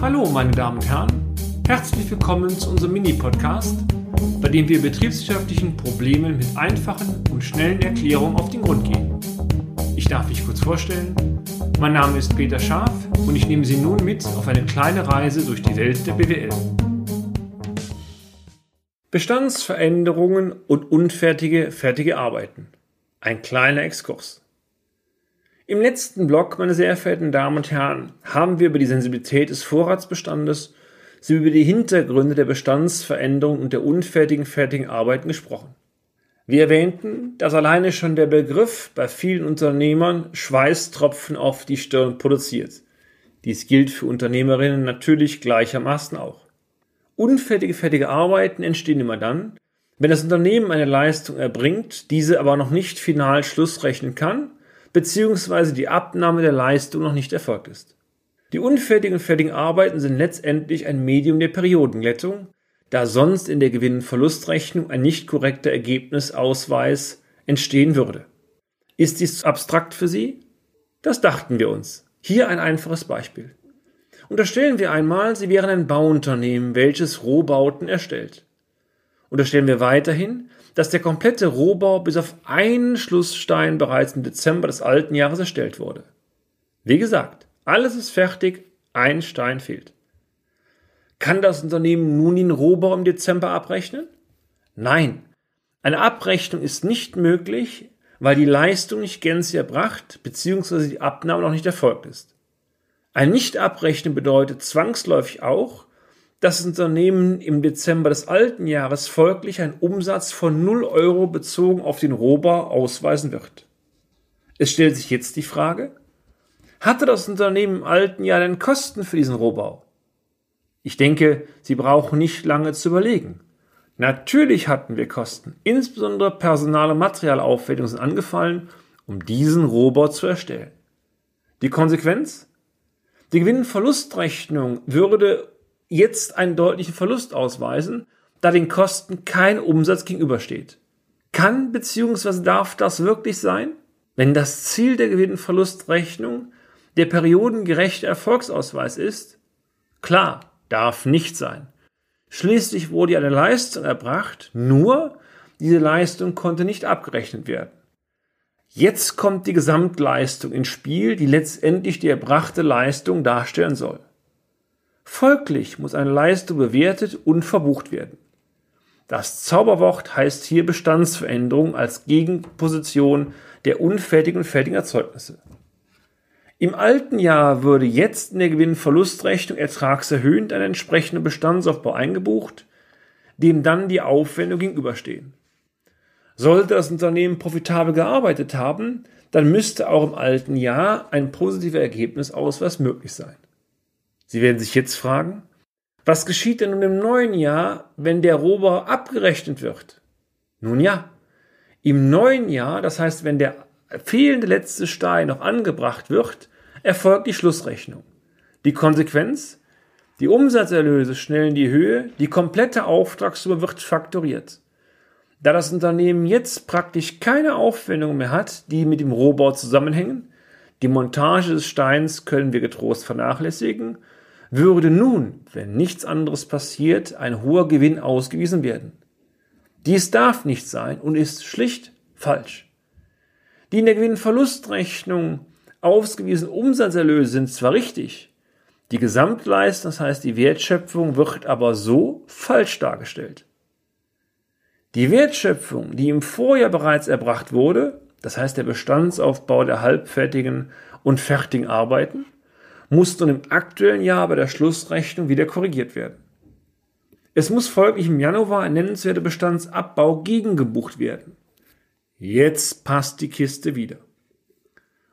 Hallo, meine Damen und Herren. Herzlich willkommen zu unserem Mini-Podcast, bei dem wir betriebswirtschaftlichen Problemen mit einfachen und schnellen Erklärungen auf den Grund gehen. Ich darf mich kurz vorstellen. Mein Name ist Peter Scharf und ich nehme Sie nun mit auf eine kleine Reise durch die Welt der BWL. Bestandsveränderungen und unfertige, fertige Arbeiten. Ein kleiner Exkurs. Im letzten Blog, meine sehr verehrten Damen und Herren, haben wir über die Sensibilität des Vorratsbestandes sowie über die Hintergründe der Bestandsveränderung und der unfertigen fertigen Arbeiten gesprochen. Wir erwähnten, dass alleine schon der Begriff bei vielen Unternehmern Schweißtropfen auf die Stirn produziert. Dies gilt für Unternehmerinnen natürlich gleichermaßen auch. Unfertige fertige Arbeiten entstehen immer dann, wenn das Unternehmen eine Leistung erbringt, diese aber noch nicht final schlussrechnen kann beziehungsweise die Abnahme der Leistung noch nicht erfolgt ist. Die unfertigen und fertigen Arbeiten sind letztendlich ein Medium der Periodenglättung, da sonst in der Gewinn- und Verlustrechnung ein nicht korrekter Ergebnisausweis entstehen würde. Ist dies abstrakt für Sie? Das dachten wir uns. Hier ein einfaches Beispiel. Unterstellen wir einmal, Sie wären ein Bauunternehmen, welches Rohbauten erstellt. Unterstellen wir weiterhin, dass der komplette Rohbau bis auf einen Schlussstein bereits im Dezember des alten Jahres erstellt wurde. Wie gesagt, alles ist fertig, ein Stein fehlt. Kann das Unternehmen nun den Rohbau im Dezember abrechnen? Nein, eine Abrechnung ist nicht möglich, weil die Leistung nicht gänzlich erbracht bzw. die Abnahme noch nicht erfolgt ist. Ein Nicht-Abrechnen bedeutet zwangsläufig auch, dass das Unternehmen im Dezember des alten Jahres folglich einen Umsatz von 0 Euro bezogen auf den Rohbau ausweisen wird. Es stellt sich jetzt die Frage, hatte das Unternehmen im alten Jahr denn Kosten für diesen Rohbau? Ich denke, Sie brauchen nicht lange zu überlegen. Natürlich hatten wir Kosten, insbesondere Personal- und Materialaufwendungen sind angefallen, um diesen Rohbau zu erstellen. Die Konsequenz? Die Gewinn-Verlustrechnung würde jetzt einen deutlichen Verlust ausweisen, da den Kosten kein Umsatz gegenübersteht. Kann bzw. darf das wirklich sein? Wenn das Ziel der Gewinn-Verlustrechnung der periodengerechte Erfolgsausweis ist? Klar, darf nicht sein. Schließlich wurde eine Leistung erbracht, nur diese Leistung konnte nicht abgerechnet werden. Jetzt kommt die Gesamtleistung ins Spiel, die letztendlich die erbrachte Leistung darstellen soll. Folglich muss eine Leistung bewertet und verbucht werden. Das Zauberwort heißt hier Bestandsveränderung als Gegenposition der unfertigen und fertigen Erzeugnisse. Im alten Jahr würde jetzt in der Gewinn-Verlustrechnung ertragserhöhend ein entsprechender Bestandsaufbau eingebucht, dem dann die Aufwendungen gegenüberstehen. Sollte das Unternehmen profitabel gearbeitet haben, dann müsste auch im alten Jahr ein positiver Ergebnisausweis möglich sein. Sie werden sich jetzt fragen, was geschieht denn nun im neuen Jahr, wenn der Rohbau abgerechnet wird? Nun ja, im neuen Jahr, das heißt, wenn der fehlende letzte Stein noch angebracht wird, erfolgt die Schlussrechnung. Die Konsequenz? Die Umsatzerlöse schnellen die Höhe, die komplette Auftragssumme wird faktoriert. Da das Unternehmen jetzt praktisch keine Aufwendungen mehr hat, die mit dem Rohbau zusammenhängen, die Montage des Steins können wir getrost vernachlässigen würde nun, wenn nichts anderes passiert, ein hoher Gewinn ausgewiesen werden. Dies darf nicht sein und ist schlicht falsch. Die in der Gewinn-Verlustrechnung ausgewiesenen Umsatzerlöse sind zwar richtig, die Gesamtleistung, das heißt die Wertschöpfung, wird aber so falsch dargestellt. Die Wertschöpfung, die im Vorjahr bereits erbracht wurde, das heißt der Bestandsaufbau der halbfertigen und fertigen Arbeiten, muss nun im aktuellen Jahr bei der Schlussrechnung wieder korrigiert werden. Es muss folglich im Januar ein nennenswerter Bestandsabbau gegengebucht werden. Jetzt passt die Kiste wieder.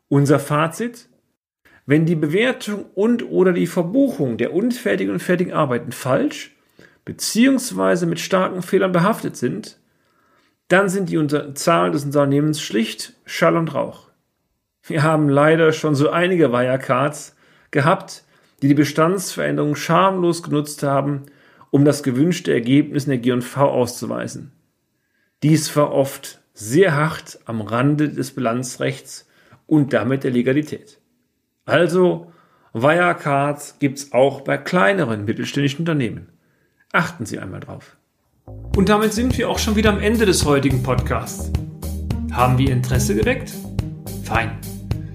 Unser Fazit? Wenn die Bewertung und oder die Verbuchung der unfertigen und fertigen Arbeiten falsch beziehungsweise mit starken Fehlern behaftet sind, dann sind die Zahlen des Unternehmens schlicht Schall und Rauch. Wir haben leider schon so einige Wirecards gehabt, die die Bestandsveränderung schamlos genutzt haben, um das gewünschte Ergebnis in der G&V auszuweisen. Dies war oft sehr hart am Rande des Bilanzrechts und damit der Legalität. Also Wirecards gibt's auch bei kleineren mittelständischen Unternehmen. Achten Sie einmal drauf. Und damit sind wir auch schon wieder am Ende des heutigen Podcasts. Haben wir Interesse geweckt? Fein.